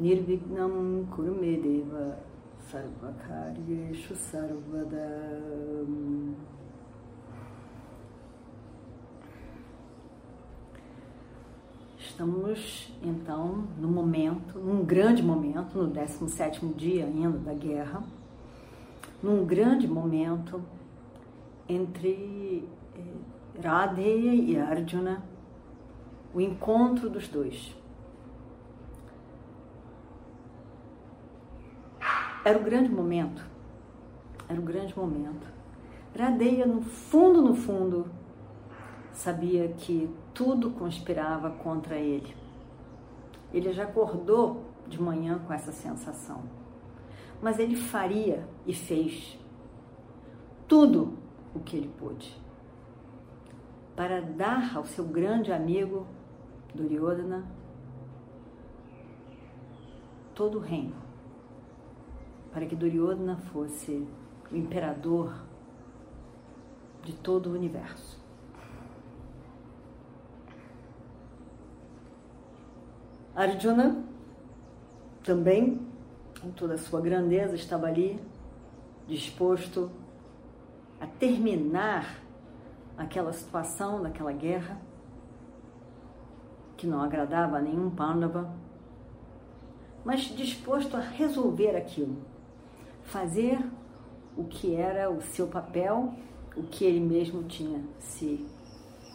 Nirvignam Kurumedeva Sarvakaryeshu Sarvadam Estamos então no momento, num grande momento, no 17 dia ainda da guerra, num grande momento entre eh, Radheya e Arjuna, o encontro dos dois. Era o grande momento, era o grande momento. Radeia, no fundo, no fundo, sabia que tudo conspirava contra ele. Ele já acordou de manhã com essa sensação. Mas ele faria e fez tudo o que ele pôde para dar ao seu grande amigo Duryodhana todo o reino, para que Duryodhana fosse o imperador de todo o universo. Arjuna também, com toda a sua grandeza, estava ali, disposto a terminar aquela situação, daquela guerra, que não agradava a nenhum Pandava, mas disposto a resolver aquilo, fazer o que era o seu papel, o que ele mesmo tinha se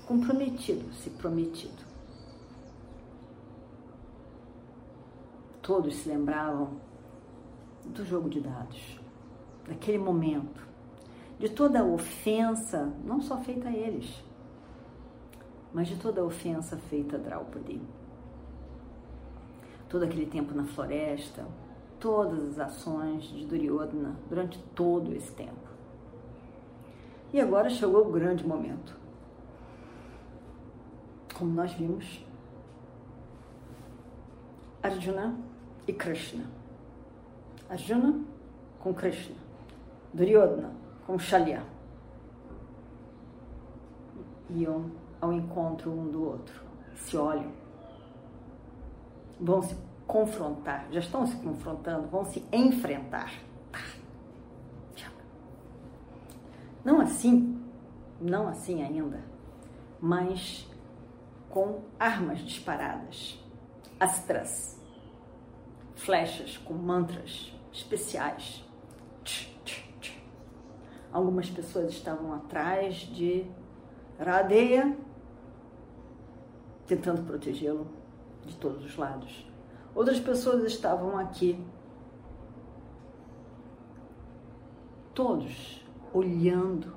comprometido, se prometido. Todos se lembravam do jogo de dados, daquele momento, de toda a ofensa, não só feita a eles, mas de toda a ofensa feita a Draupadi. Todo aquele tempo na floresta, todas as ações de Duryodhana durante todo esse tempo. E agora chegou o grande momento. Como nós vimos, Arjuna e Krishna. Arjuna com Krishna. Duryodhana com Shalya. Iam ao encontro um do outro. Se olham. Vão se confrontar. Já estão se confrontando. Vão se enfrentar. Não assim, não assim ainda, mas com armas disparadas, astras flechas com mantras especiais. Algumas pessoas estavam atrás de Radeia, tentando protegê-lo de todos os lados. Outras pessoas estavam aqui, todos olhando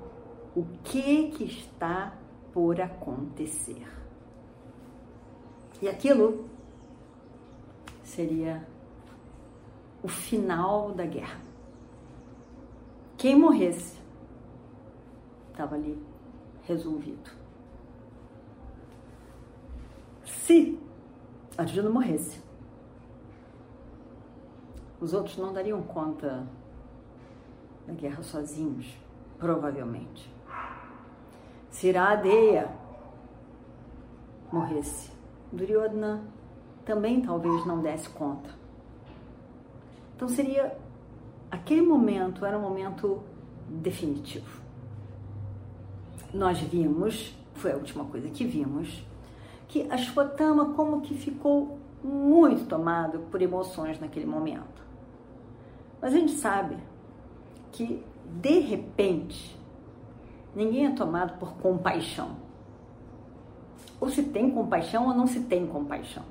o que que está por acontecer. E aquilo seria o final da guerra. Quem morresse estava ali resolvido. Se Arjuna morresse, os outros não dariam conta da guerra sozinhos, provavelmente. Se Iradeya morresse, Duryodhana também talvez não desse conta. Então seria aquele momento era um momento definitivo. Nós vimos, foi a última coisa que vimos, que a Shwatama como que ficou muito tomado por emoções naquele momento. Mas a gente sabe que de repente ninguém é tomado por compaixão. Ou se tem compaixão ou não se tem compaixão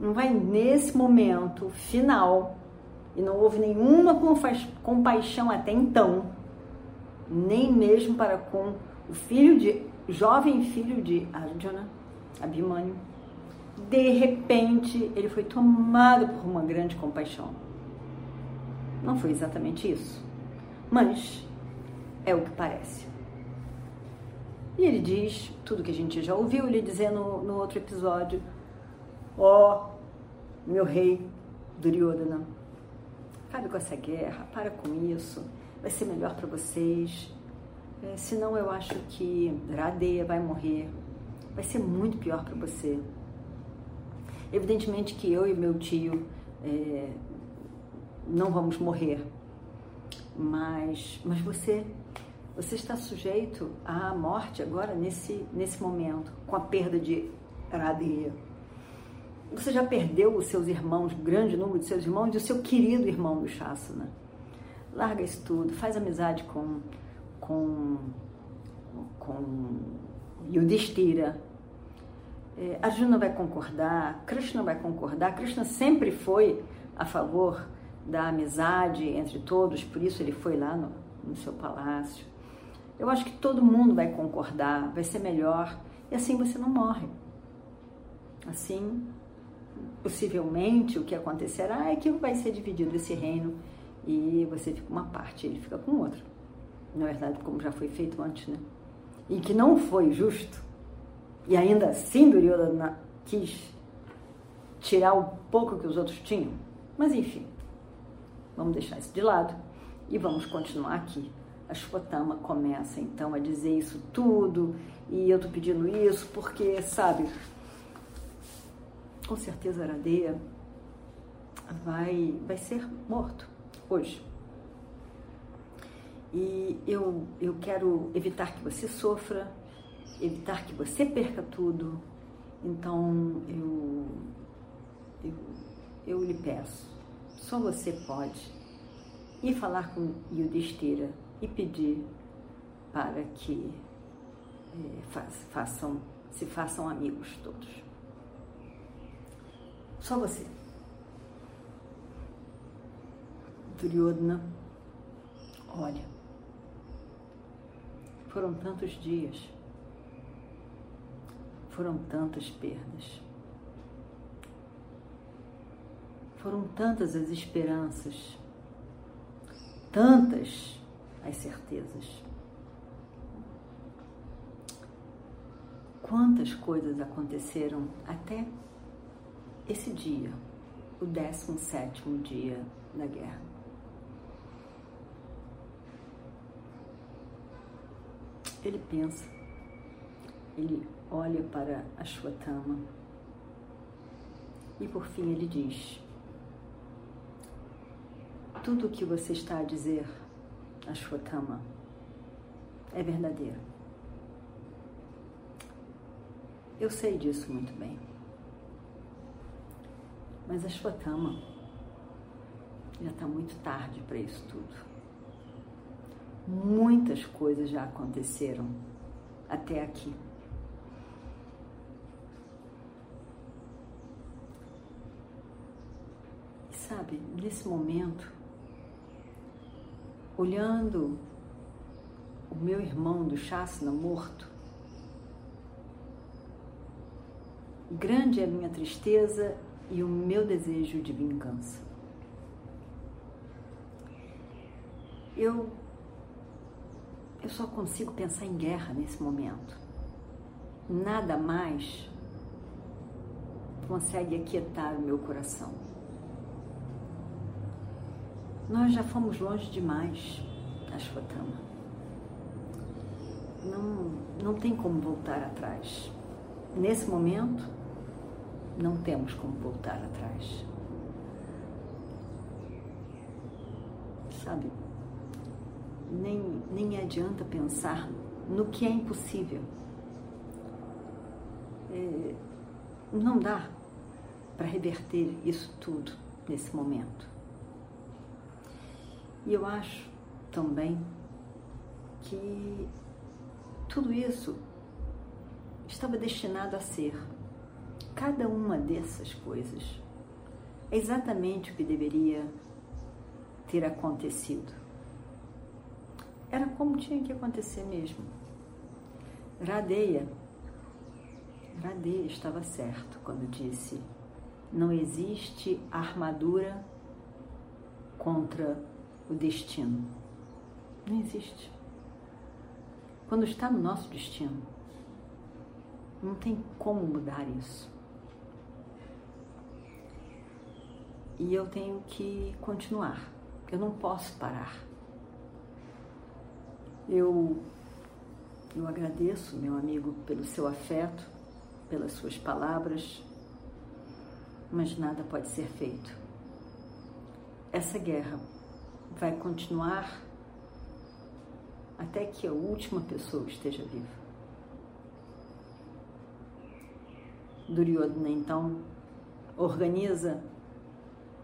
não vai nesse momento final, e não houve nenhuma compaixão até então, nem mesmo para com o filho de, jovem filho de Arjuna, Abhimanyu, de repente ele foi tomado por uma grande compaixão. Não foi exatamente isso, mas é o que parece. E ele diz tudo que a gente já ouviu ele dizer no, no outro episódio: Ó, oh, meu rei Duryodhana, acabe com essa guerra, para com isso, vai ser melhor para vocês. É, senão eu acho que Radeia vai morrer, vai ser muito pior para você. Evidentemente que eu e meu tio é, não vamos morrer, mas, mas você você está sujeito à morte agora nesse, nesse momento, com a perda de Radeia. Você já perdeu os seus irmãos, o grande número de seus irmãos, e o seu querido irmão do Shasana. Larga isso tudo, faz amizade com, com, com Yudhishthira. É, Arjuna vai concordar, Krishna vai concordar. Krishna sempre foi a favor da amizade entre todos, por isso ele foi lá no, no seu palácio. Eu acho que todo mundo vai concordar, vai ser melhor, e assim você não morre. Assim, possivelmente, o que acontecerá é que vai ser dividido esse reino e você fica uma parte, ele fica com outra. Na verdade, como já foi feito antes, né? E que não foi justo. E ainda assim, Duryodhana quis tirar o pouco que os outros tinham. Mas enfim, vamos deixar isso de lado e vamos continuar aqui a Shotama começa então a dizer isso tudo e eu tô pedindo isso porque, sabe, com certeza Aradeia vai, vai ser morto hoje. E eu, eu quero evitar que você sofra, evitar que você perca tudo. Então eu, eu, eu lhe peço, só você pode ir falar com Yudhishthira e pedir para que é, façam, se façam amigos todos. Só você. Duryodhana, olha, foram tantos dias, foram tantas perdas, foram tantas as esperanças, tantas as certezas. Quantas coisas aconteceram até esse dia, o 17 dia da guerra. Ele pensa, ele olha para a sua tama e por fim ele diz: Tudo o que você está a dizer Ashwatthama é verdadeiro. Eu sei disso muito bem. Mas Ashwatthama já está muito tarde para isso tudo. Muitas coisas já aconteceram até aqui. E sabe, nesse momento, olhando o meu irmão do Shasna morto. Grande é a minha tristeza e o meu desejo de vingança. Eu eu só consigo pensar em guerra nesse momento. Nada mais consegue aquietar o meu coração. Nós já fomos longe demais, Ashwatthama. Não, não tem como voltar atrás. Nesse momento, não temos como voltar atrás. Sabe, nem, nem adianta pensar no que é impossível. É, não dá para reverter isso tudo nesse momento. E eu acho também que tudo isso estava destinado a ser cada uma dessas coisas. É exatamente o que deveria ter acontecido. Era como tinha que acontecer mesmo. Radeia Radhe estava certo quando disse: não existe armadura contra o destino. Não existe. Quando está no nosso destino, não tem como mudar isso. E eu tenho que continuar. Eu não posso parar. Eu, eu agradeço, meu amigo, pelo seu afeto, pelas suas palavras, mas nada pode ser feito. Essa guerra vai continuar até que a última pessoa esteja viva. Duryodhana então organiza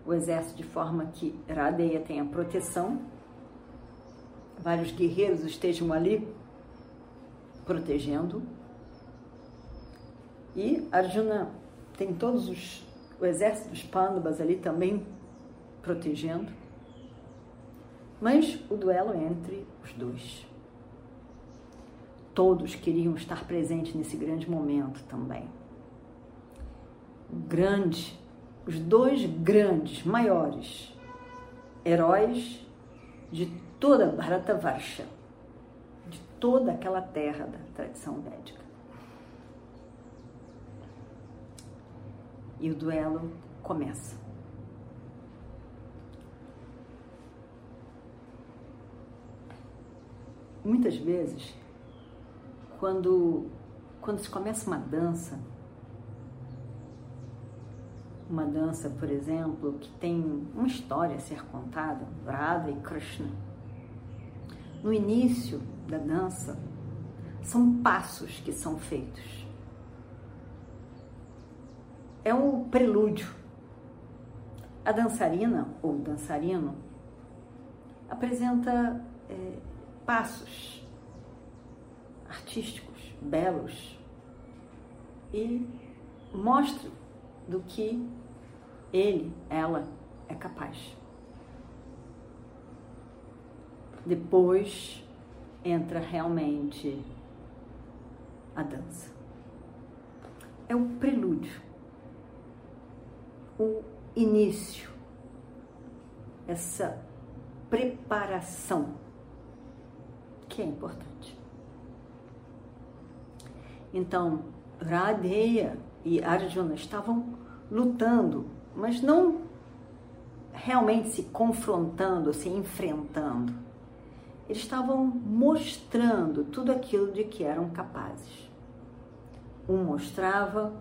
o exército de forma que Radeya tenha proteção, vários guerreiros estejam ali protegendo e Arjuna tem todos os o exército dos Pandavas ali também protegendo. Mas o duelo é entre os dois. Todos queriam estar presentes nesse grande momento também. Grande, os dois grandes, maiores heróis de toda Bharatavarsha, de toda aquela terra da tradição védica. e o duelo começa. Muitas vezes, quando, quando se começa uma dança, uma dança, por exemplo, que tem uma história a ser contada, Radha e Krishna, no início da dança, são passos que são feitos é um prelúdio. A dançarina ou dançarino apresenta é, passos artísticos, belos e mostra do que ele, ela é capaz. Depois entra realmente a dança. É o prelúdio o início, essa preparação é importante. Então, Radheya e Arjuna estavam lutando, mas não realmente se confrontando, se enfrentando. Eles estavam mostrando tudo aquilo de que eram capazes. Um mostrava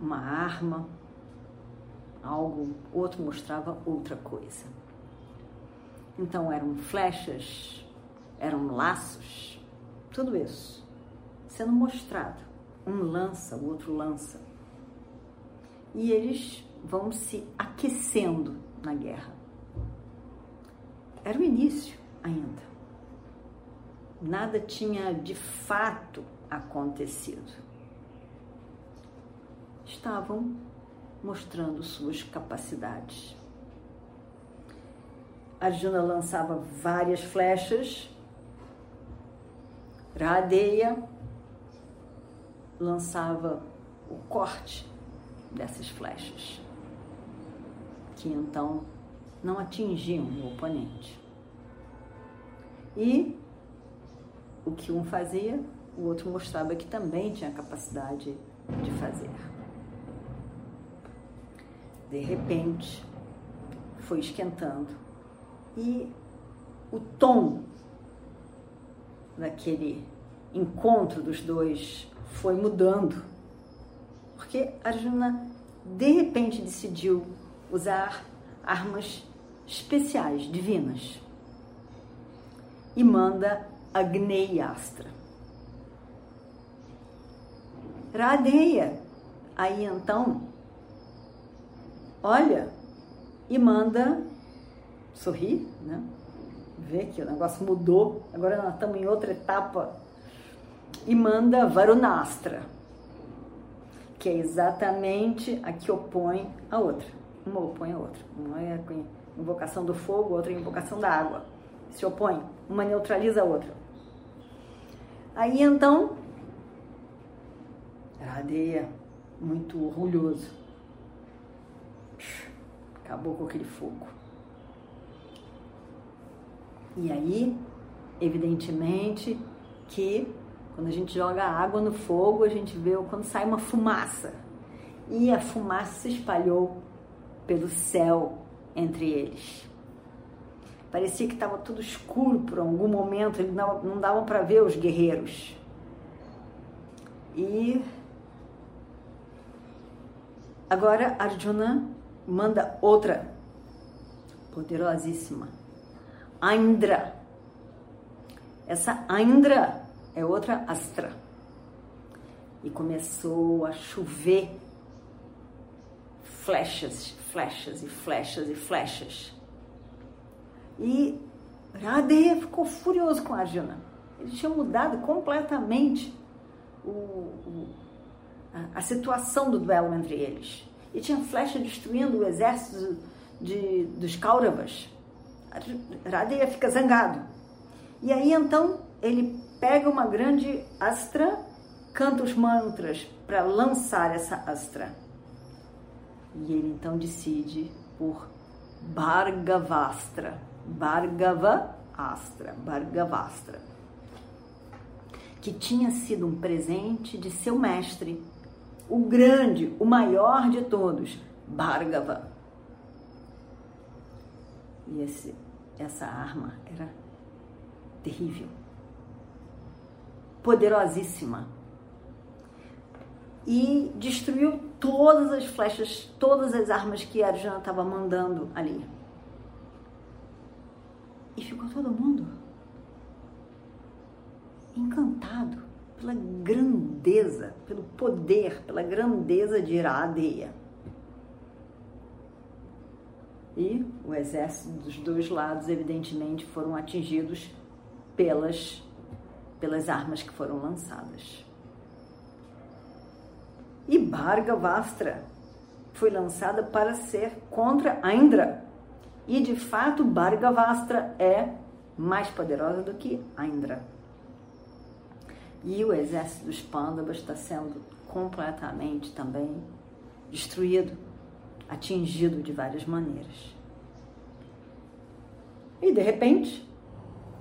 uma arma, algo, outro mostrava outra coisa. Então eram flechas, eram laços, tudo isso sendo mostrado. Um lança, o outro lança. E eles vão se aquecendo na guerra. Era o início ainda. Nada tinha de fato acontecido. Estavam mostrando suas capacidades. Arjuna lançava várias flechas, Radeya lançava o corte dessas flechas, que então não atingiam o oponente. E o que um fazia, o outro mostrava que também tinha capacidade de fazer de repente, foi esquentando. E o tom daquele encontro dos dois foi mudando. Porque Arjuna, de repente, decidiu usar armas especiais, divinas. E manda Agneyastra. Radeia, aí então, olha e manda sorrir, né? Vê que o negócio mudou, agora nós estamos em outra etapa. E manda Varunastra, que é exatamente a que opõe a outra. Uma opõe a outra. Uma é a invocação do fogo, outra é a invocação da água. Se opõe, uma neutraliza a outra. Aí então, Radeia, muito orgulhoso, acabou com aquele fogo. E aí, evidentemente, que quando a gente joga água no fogo, a gente vê quando sai uma fumaça. E a fumaça se espalhou pelo céu entre eles. Parecia que estava tudo escuro por algum momento, eles não, não davam para ver os guerreiros. E agora Arjuna manda outra poderosíssima, Indra. Essa Indra é outra astra. E começou a chover flechas, flechas e flechas e flechas. E Radeya ficou furioso com Arjuna. Ele tinha mudado completamente o, o, a, a, situação do duelo entre eles. E tinha flecha destruindo o exército de, dos Kauravas. Radeya fica zangado. E aí então ele pega uma grande astra, canta os mantras para lançar essa astra. E ele então decide por Bhargavastra. Bhargava Astra, Bhargavastra, que tinha sido um presente de seu mestre, o grande, o maior de todos, Bhargava. E esse, essa arma era terrível poderosíssima. E destruiu todas as flechas, todas as armas que Arjuna estava mandando ali. E ficou todo mundo encantado pela grandeza, pelo poder, pela grandeza de Iradeya. E o exército dos dois lados, evidentemente, foram atingidos pelas pelas armas que foram lançadas. E Bhargavastra foi lançada para ser contra Indra. E de fato, Bhargavastra é mais poderosa do que Indra. E o exército dos Pandavas está sendo completamente também destruído, atingido de várias maneiras. E de repente,